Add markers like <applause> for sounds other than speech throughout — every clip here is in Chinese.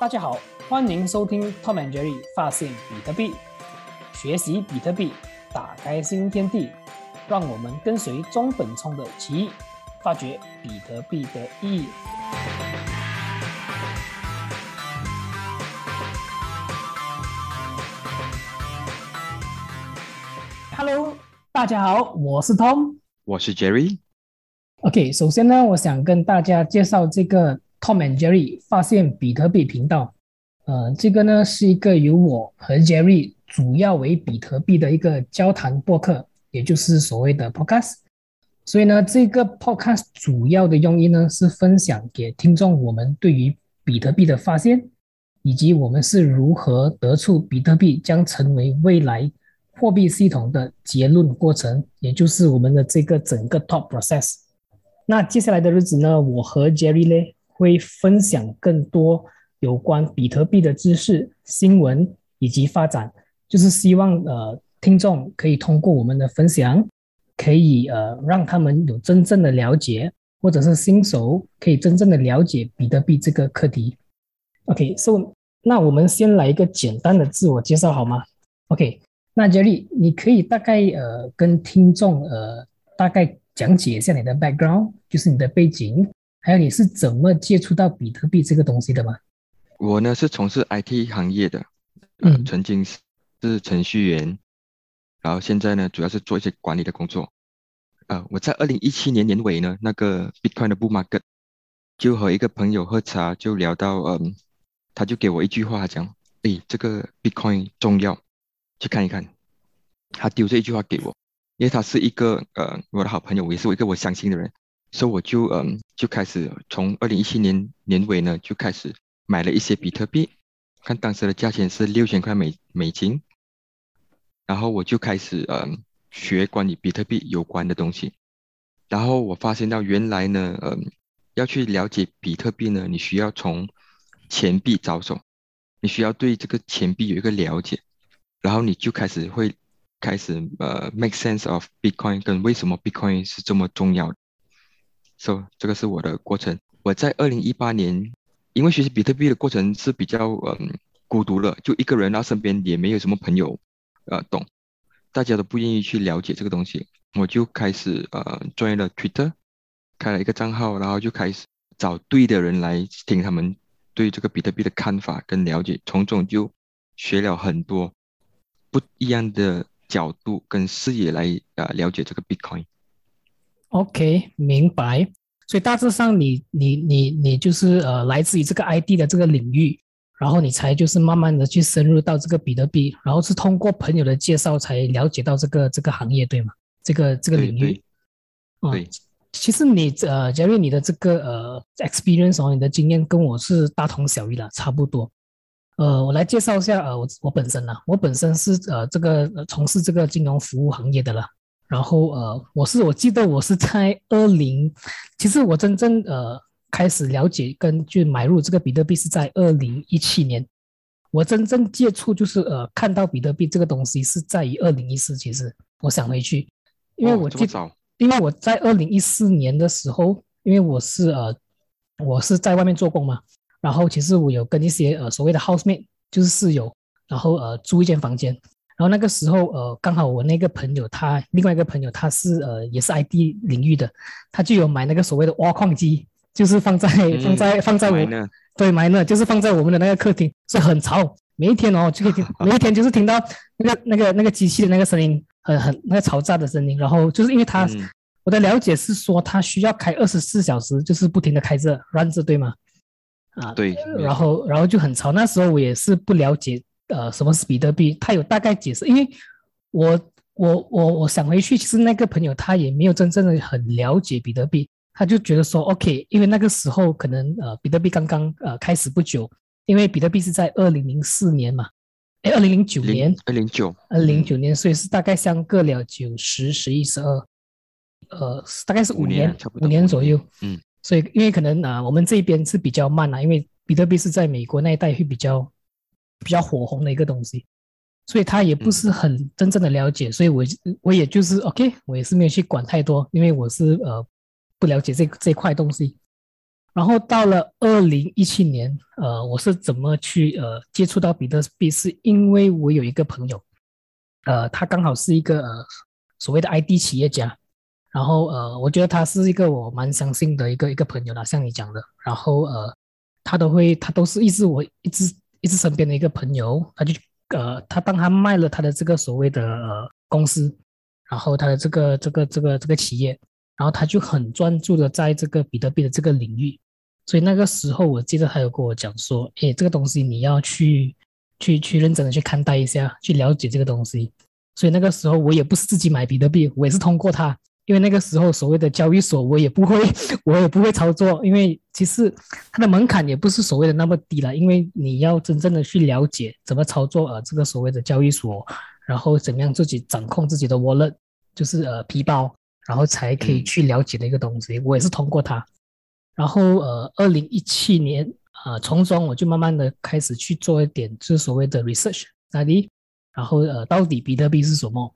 大家好，欢迎收听 Tom and Jerry 发现比特币，学习比特币，打开新天地。让我们跟随中本聪的奇遇，发掘比特币的意义。Hello，大家好，我是 Tom，我是 Jerry。OK，首先呢，我想跟大家介绍这个 Tom and Jerry 发现比特币频道。呃，这个呢是一个由我和 Jerry 主要为比特币的一个交谈播客。也就是所谓的 podcast，所以呢，这个 podcast 主要的用意呢是分享给听众我们对于比特币的发现，以及我们是如何得出比特币将成为未来货币系统的结论过程，也就是我们的这个整个 top process。那接下来的日子呢，我和 Jerry 呢会分享更多有关比特币的知识、新闻以及发展，就是希望呃。听众可以通过我们的分享，可以呃让他们有真正的了解，或者是新手可以真正的了解比特币这个课题。OK，so 那我们先来一个简单的自我介绍好吗？OK，那 Jerry，你可以大概呃跟听众呃大概讲解一下你的 background，就是你的背景，还有你是怎么接触到比特币这个东西的吗？我呢是从事 IT 行业的，嗯，曾经是是程序员。然后现在呢，主要是做一些管理的工作。呃，我在二零一七年年尾呢，那个 Bitcoin 的 bull market，就和一个朋友喝茶，就聊到，嗯，他就给我一句话讲，诶，这个 Bitcoin 重要，去看一看。他丢这一句话给我，因为他是一个呃我的好朋友，也是我一个我相信的人，所以我就嗯就开始从二零一七年年尾呢就开始买了一些比特币，看当时的价钱是六千块美美金。然后我就开始嗯学关于比特币有关的东西，然后我发现到原来呢，嗯，要去了解比特币呢，你需要从钱币着手，你需要对这个钱币有一个了解，然后你就开始会开始呃 make sense of Bitcoin 跟为什么 Bitcoin 是这么重要，so 这个是我的过程。我在二零一八年，因为学习比特币的过程是比较嗯孤独了，就一个人，然后身边也没有什么朋友。呃，懂，大家都不愿意去了解这个东西，我就开始呃，专业的 Twitter 开了一个账号，然后就开始找对的人来听他们对这个比特币的看法跟了解，从中就学了很多不一样的角度跟视野来呃了解这个 Bitcoin。OK，明白。所以大致上，你你你你就是呃，来自于这个 ID 的这个领域。然后你才就是慢慢的去深入到这个比特币，然后是通过朋友的介绍才了解到这个这个行业，对吗？这个这个领域。对。其实你呃，假如你的这个呃 experience 哦，你的经验跟我是大同小异了，差不多。呃，我来介绍一下呃，我我本身呢，我本身是呃这个从事这个金融服务行业的了。然后呃，我是我记得我是在二零，其实我真正呃。开始了解跟就买入这个比特币是在二零一七年，我真正接触就是呃看到比特币这个东西是在于二零一四。其实我想回去，因为我记，因为我在二零一四年的时候，因为我是呃我是在外面做工嘛，然后其实我有跟一些呃所谓的 housemate 就是室友，然后呃租一间房间，然后那个时候呃刚好我那个朋友他另外一个朋友他是呃也是 IT 领域的，他就有买那个所谓的挖矿机。就是放在放在放在我对埋呢，就是放在我们的那个客厅，是很吵。每一天哦，就可以听，<laughs> 每一天就是听到那个那个那个机器的那个声音，很很那个嘈杂的声音。然后就是因为它，我的了解是说他需要开二十四小时，就是不停的开着 run 着，对吗？啊，对。然后然后就很吵。那时候我也是不了解呃什么是比特币，他有大概解释，因为我我我我想回去，其实那个朋友他也没有真正的很了解比特币。他就觉得说，OK，因为那个时候可能呃，比特币刚刚呃开始不久，因为比特币是在二零零四年嘛，哎，二零零九年，二零九，二零零九年，所以是大概相隔了九十、十一、十二，呃，大概是五年，五年左右，嗯，所以因为可能啊，我们这边是比较慢啊，因为比特币是在美国那一带会比较比较火红的一个东西，所以他也不是很真正的了解，所以我我也就是 OK，我也是没有去管太多，因为我是呃。不了解这这块东西，然后到了二零一七年，呃，我是怎么去呃接触到比特币？是因为我有一个朋友，呃，他刚好是一个呃所谓的 ID 企业家，然后呃，我觉得他是一个我蛮相信的一个一个朋友啦，像你讲的，然后呃，他都会他都是一直我一直一直身边的一个朋友，他就呃他当他卖了他的这个所谓的呃公司，然后他的这个这个这个这个企业。然后他就很专注的在这个比特币的这个领域，所以那个时候我记得他有跟我讲说，哎，这个东西你要去去去认真的去看待一下，去了解这个东西。所以那个时候我也不是自己买比特币，我也是通过他，因为那个时候所谓的交易所我也不会，<laughs> 我也不会操作，因为其实它的门槛也不是所谓的那么低了，因为你要真正的去了解怎么操作呃这个所谓的交易所，然后怎么样自己掌控自己的 wallet，就是呃皮包。然后才可以去了解的一个东西，我也是通过它。然后呃，二零一七年啊，从中我就慢慢的开始去做一点，就是所谓的 research study。然后呃，到底比特币是什么？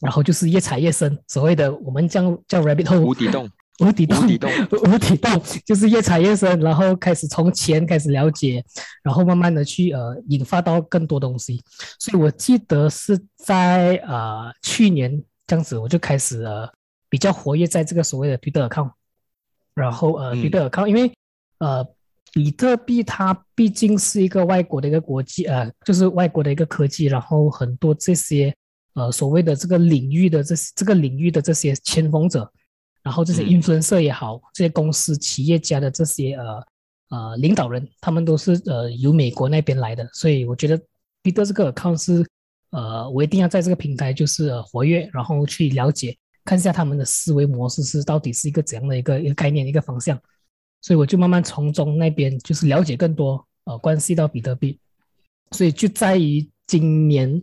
然后就是越踩越深，所谓的我们叫叫 rabbit hole，无底洞，<laughs> 无底洞，无底洞，无底洞，就是越踩越深。然后开始从钱开始了解，然后慢慢的去呃引发到更多东西。所以我记得是在呃去年这样子，我就开始呃。比较活跃在这个所谓的比特 account，然后呃比特 account，因为呃比特币它毕竟是一个外国的一个国际呃，就是外国的一个科技，然后很多这些呃所谓的这个领域的这这个领域的这些先锋者，然后这些运分社也好，这些公司企业家的这些呃呃领导人，他们都是呃由美国那边来的，所以我觉得比特这个 account 是呃我一定要在这个平台就是活跃，然后去了解。看一下他们的思维模式是到底是一个怎样的一个一个概念一个方向，所以我就慢慢从中那边就是了解更多呃关系到比特币，所以就在于今年，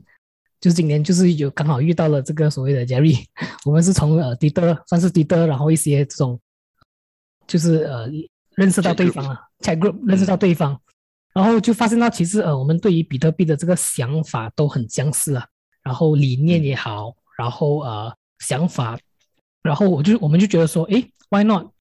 就是今年就是有刚好遇到了这个所谓的 Jerry，<laughs> 我们是从呃迪德算是迪德，然后一些这种就是呃认识到对方啊，chat group 认识到对方，然后就发现到其实呃我们对于比特币的这个想法都很相似啊，然后理念也好，然后呃。想法，然后我就我们就觉得说，哎，Why not？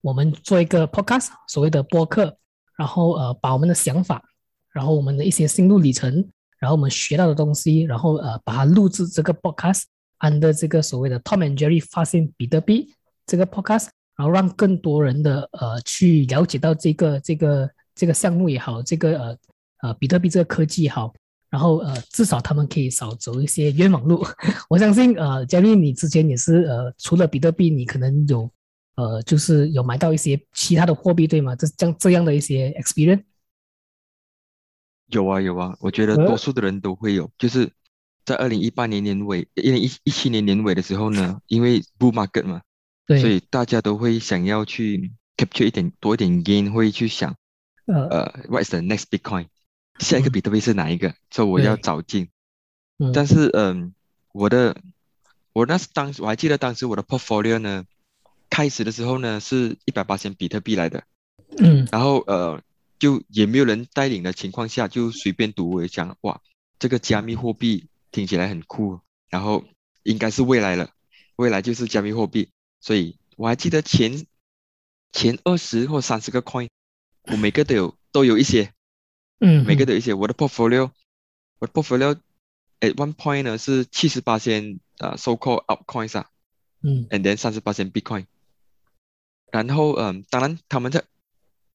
我们做一个 podcast，所谓的播客，然后呃，把我们的想法，然后我们的一些心路历程，然后我们学到的东西，然后呃，把它录制这个 podcast，under 这个所谓的 Tom and Jerry 发现比特币这个 podcast，然后让更多人的呃去了解到这个这个这个项目也好，这个呃呃比特币这个科技也好。然后呃，至少他们可以少走一些冤枉路。<laughs> 我相信呃，嘉丽你之前也是呃，除了比特币，你可能有呃，就是有买到一些其他的货币，对吗？这这这样的一些 experience。有啊有啊，我觉得多数的人都会有。就是在二零一八年年尾，一零一一七年年尾的时候呢，因为 bull market 嘛，对，所以大家都会想要去 capture 一点多一点 gain，会去想呃呃 the next Bitcoin？下一个比特币是哪一个？所以我要找进。但是，嗯，我的，我那是当时我还记得当时我的 portfolio 呢，开始的时候呢是一百八千比特币来的。嗯。然后，呃，就也没有人带领的情况下，就随便读，我讲哇，这个加密货币听起来很酷，然后应该是未来了，未来就是加密货币。所以我还记得前前二十或三十个 coin，我每个都有都有一些。嗯，每个都有一些我的 portfolio，我的 portfolio at one point 呢是七十八千啊，so called altcoins 啊，嗯，and then 三十八千 bitcoin，然后嗯，当然他们在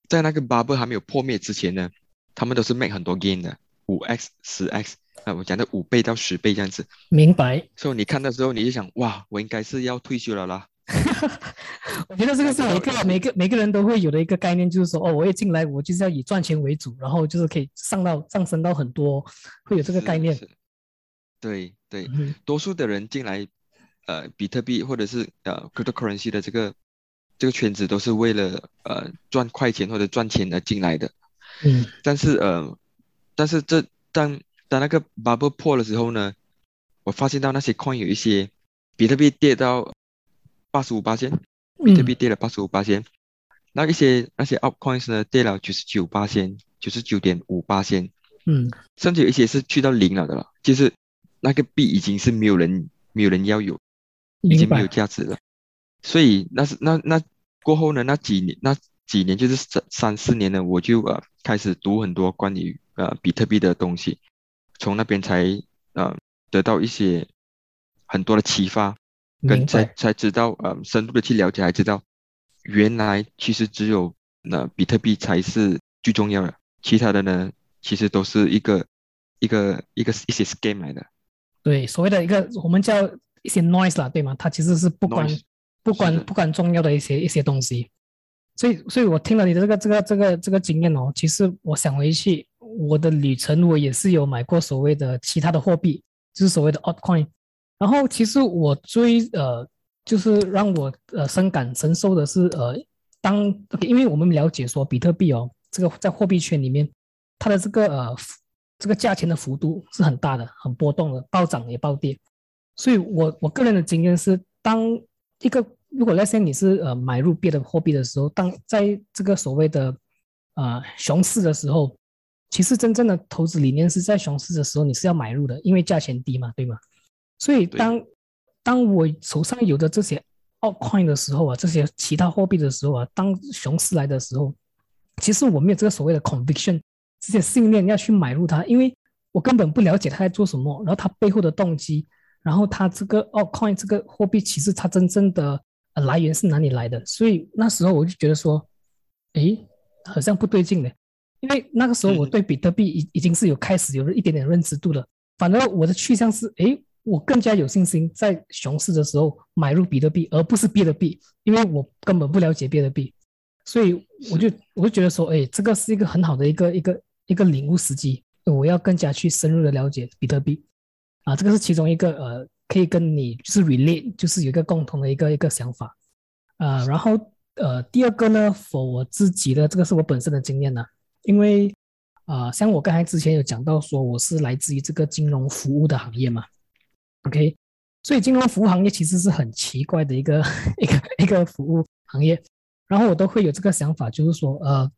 在那个 bubble 还没有破灭之前呢，他们都是 make 很多 gain 的，五 x 十 x 啊，我讲的五倍到十倍这样子，明白。所以你看的时候你就想，哇，我应该是要退休了啦。<laughs> 我觉得这个是每个每个每个人都会有的一个概念，就是说，哦，我一进来，我就是要以赚钱为主，然后就是可以上到上升到很多，会有这个概念。对对，多数的人进来，呃，比特币或者是呃 cryptocurrency 的这个这个圈子，都是为了呃赚快钱或者赚钱而进来的。嗯。但是呃，但是这当当那个 bubble 破的时候呢，我发现到那些 coin 有一些比特币跌到。八十五八千，比特币跌了八十五八千，那一些那些 altcoins 呢跌了九十九八千，九十九点五八千，嗯，甚至有一些是去到零了的了，就是那个币已经是没有人没有人要有，已经没有价值了。所以那是那那过后呢，那几年那几年，就是三三四年呢，我就呃开始读很多关于呃比特币的东西，从那边才呃得到一些很多的启发，跟才才知道呃深入的去了解，才知道原来其实只有那比特币才是最重要的，其他的呢其实都是一个一个一个一些 scam 来的。对，所谓的一个我们叫一些 noise 啦，对吗？它其实是不管不管不管重要的一些一些东西。所以，所以我听了你的这个这个这个这个经验哦，其实我想回去我的旅程，我也是有买过所谓的其他的货币，就是所谓的 altcoin。然后，其实我最呃，就是让我呃深感深受的是呃，当因为我们了解说比特币哦，这个在货币圈里面，它的这个呃这个价钱的幅度是很大的，很波动的，暴涨也暴跌。所以我我个人的经验是，当一个如果那些你是呃买入别的货币的时候，当在这个所谓的呃熊市的时候，其实真正的投资理念是在熊市的时候你是要买入的，因为价钱低嘛，对吗？所以当当我手上有的这些 altcoin 的时候啊，这些其他货币的时候啊，当熊市来的时候，其实我没有这个所谓的 conviction 这些信念要去买入它，因为我根本不了解它在做什么，然后它背后的动机，然后它这个 altcoin 这个货币其实它真正的。来源是哪里来的？所以那时候我就觉得说，诶，好像不对劲的，因为那个时候我对比特币已已经是有开始有了一点点认知度了。反而我的去向是，诶，我更加有信心在熊市的时候买入比特币，而不是别的币，因为我根本不了解别的币，所以我就我就觉得说，诶，这个是一个很好的一个一个一个领悟时机，我要更加去深入的了解比特币，啊，这个是其中一个呃。可以跟你就是 relate，就是有一个共同的一个一个想法，呃，然后呃，第二个呢，for 我自己的这个是我本身的经验呢，因为啊，像我刚才之前有讲到说我是来自于这个金融服务的行业嘛，OK，所以金融服务行业其实是很奇怪的一个 <laughs> 一个一个服务行业，然后我都会有这个想法，就是说呃，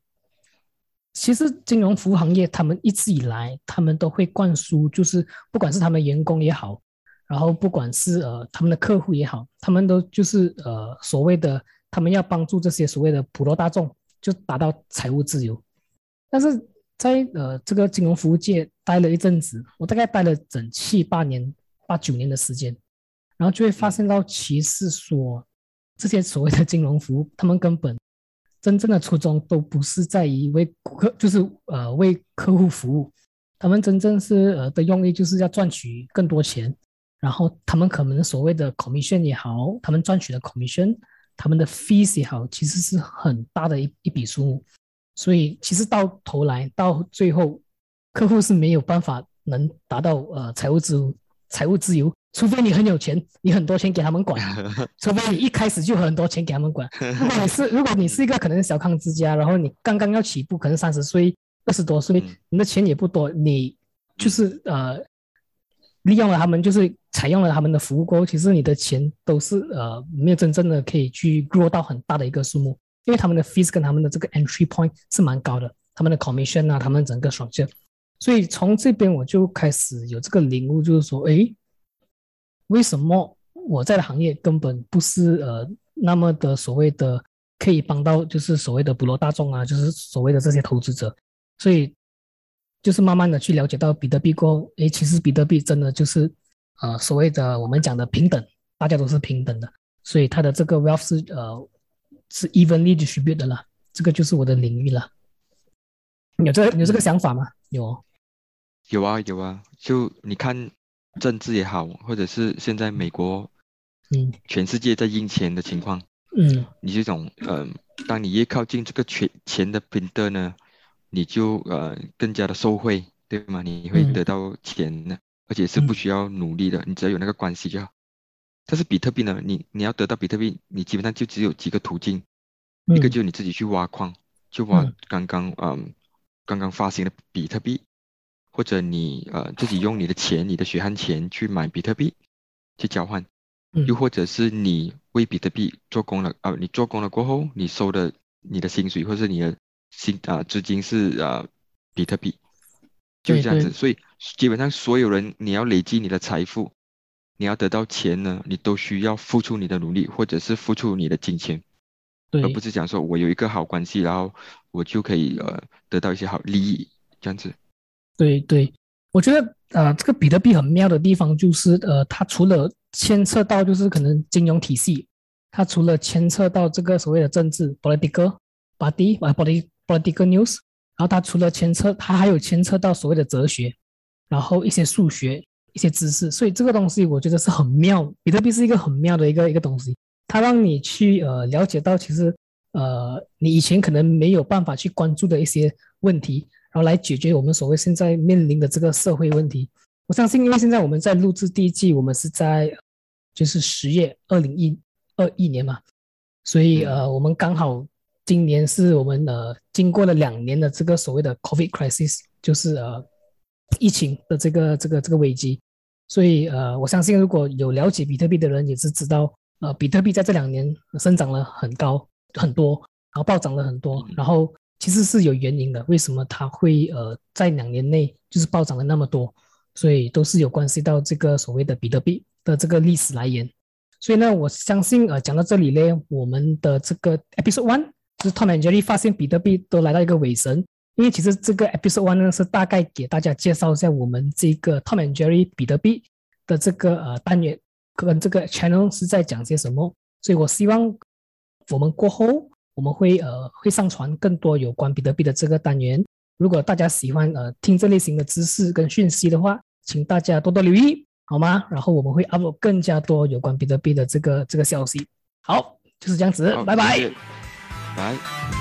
其实金融服务行业他们一直以来他们都会灌输，就是不管是他们员工也好。然后不管是呃他们的客户也好，他们都就是呃所谓的他们要帮助这些所谓的普罗大众就达到财务自由，但是在呃这个金融服务界待了一阵子，我大概待了整七八年八九年的时间，然后就会发现到其实说这些所谓的金融服务，他们根本真正的初衷都不是在于为顾客，就是呃为客户服务，他们真正是呃的用意就是要赚取更多钱。然后他们可能所谓的 commission 也好，他们赚取的 commission，他们的 fees 也好，其实是很大的一一笔数目。所以其实到头来到最后，客户是没有办法能达到呃财务自由，财务自由，除非你很有钱，你很多钱给他们管，<laughs> 除非你一开始就很多钱给他们管。<laughs> 如果你是如果你是一个可能小康之家，然后你刚刚要起步，可能三十岁、二十多岁，你的钱也不多，你就是呃。利用了他们，就是采用了他们的服务过后，其实你的钱都是呃没有真正的可以去 grow 到很大的一个数目，因为他们的 fees 跟他们的这个 entry point 是蛮高的，他们的 commission 啊，他们整个 structure，所以从这边我就开始有这个领悟，就是说，哎，为什么我在的行业根本不是呃那么的所谓的可以帮到就是所谓的普罗大众啊，就是所谓的这些投资者，所以。就是慢慢的去了解到比特币过后，诶，其实比特币真的就是，呃，所谓的我们讲的平等，大家都是平等的，所以它的这个 wealth 是呃是 evenly distributed 的了，这个就是我的领域了。有这有这个想法吗？有，有啊有啊，就你看政治也好，或者是现在美国，嗯，全世界在印钱的情况，嗯，你这种呃，当你越靠近这个钱钱的平等呢？你就呃更加的受惠，对吗？你会得到钱的，而且是不需要努力的，你只要有那个关系就好。但是比特币呢，你你要得到比特币，你基本上就只有几个途径，一个就是你自己去挖矿，就挖刚刚嗯刚刚发行的比特币，或者你呃自己用你的钱，你的血汗钱去买比特币去交换，又或者是你为比特币做工了啊，你做工了过后，你收的你的薪水或是你的。薪啊，资金是啊，比特币，就这样子。所以基本上所有人，你要累积你的财富，你要得到钱呢，你都需要付出你的努力，或者是付出你的金钱。而不是讲说我有一个好关系，然后我就可以呃得到一些好利益这样子。对对，我觉得呃这个比特币很妙的地方就是呃它除了牵涉到就是可能金融体系，它除了牵涉到这个所谓的政治 political body 啊 （political news，然后它除了牵扯，它还有牵扯到所谓的哲学，然后一些数学一些知识，所以这个东西我觉得是很妙。比特币是一个很妙的一个一个东西，它让你去呃了解到其实呃你以前可能没有办法去关注的一些问题，然后来解决我们所谓现在面临的这个社会问题。我相信，因为现在我们在录制第一季，我们是在就是十月二零一二一年嘛，所以呃我们刚好。今年是我们呃经过了两年的这个所谓的 COVID crisis，就是呃疫情的这个这个这个危机，所以呃我相信如果有了解比特币的人也是知道，呃比特币在这两年生长了很高很多，然后暴涨了很多，然后其实是有原因的，为什么它会呃在两年内就是暴涨了那么多，所以都是有关系到这个所谓的比特币的这个历史来源，所以呢我相信呃讲到这里呢，我们的这个 episode one。就是 Tom and Jerry 发现比特币都来到一个尾声，因为其实这个 episode one 呢是大概给大家介绍一下我们这个 Tom and Jerry 比特币的这个呃单元跟这个 channel 是在讲些什么，所以我希望我们过后我们会呃会上传更多有关比特币的这个单元。如果大家喜欢呃听这类型的知识跟讯息的话，请大家多多留意好吗？然后我们会 upload 更加多有关比特币的这个这个消息。好，就是这样子，拜拜。来。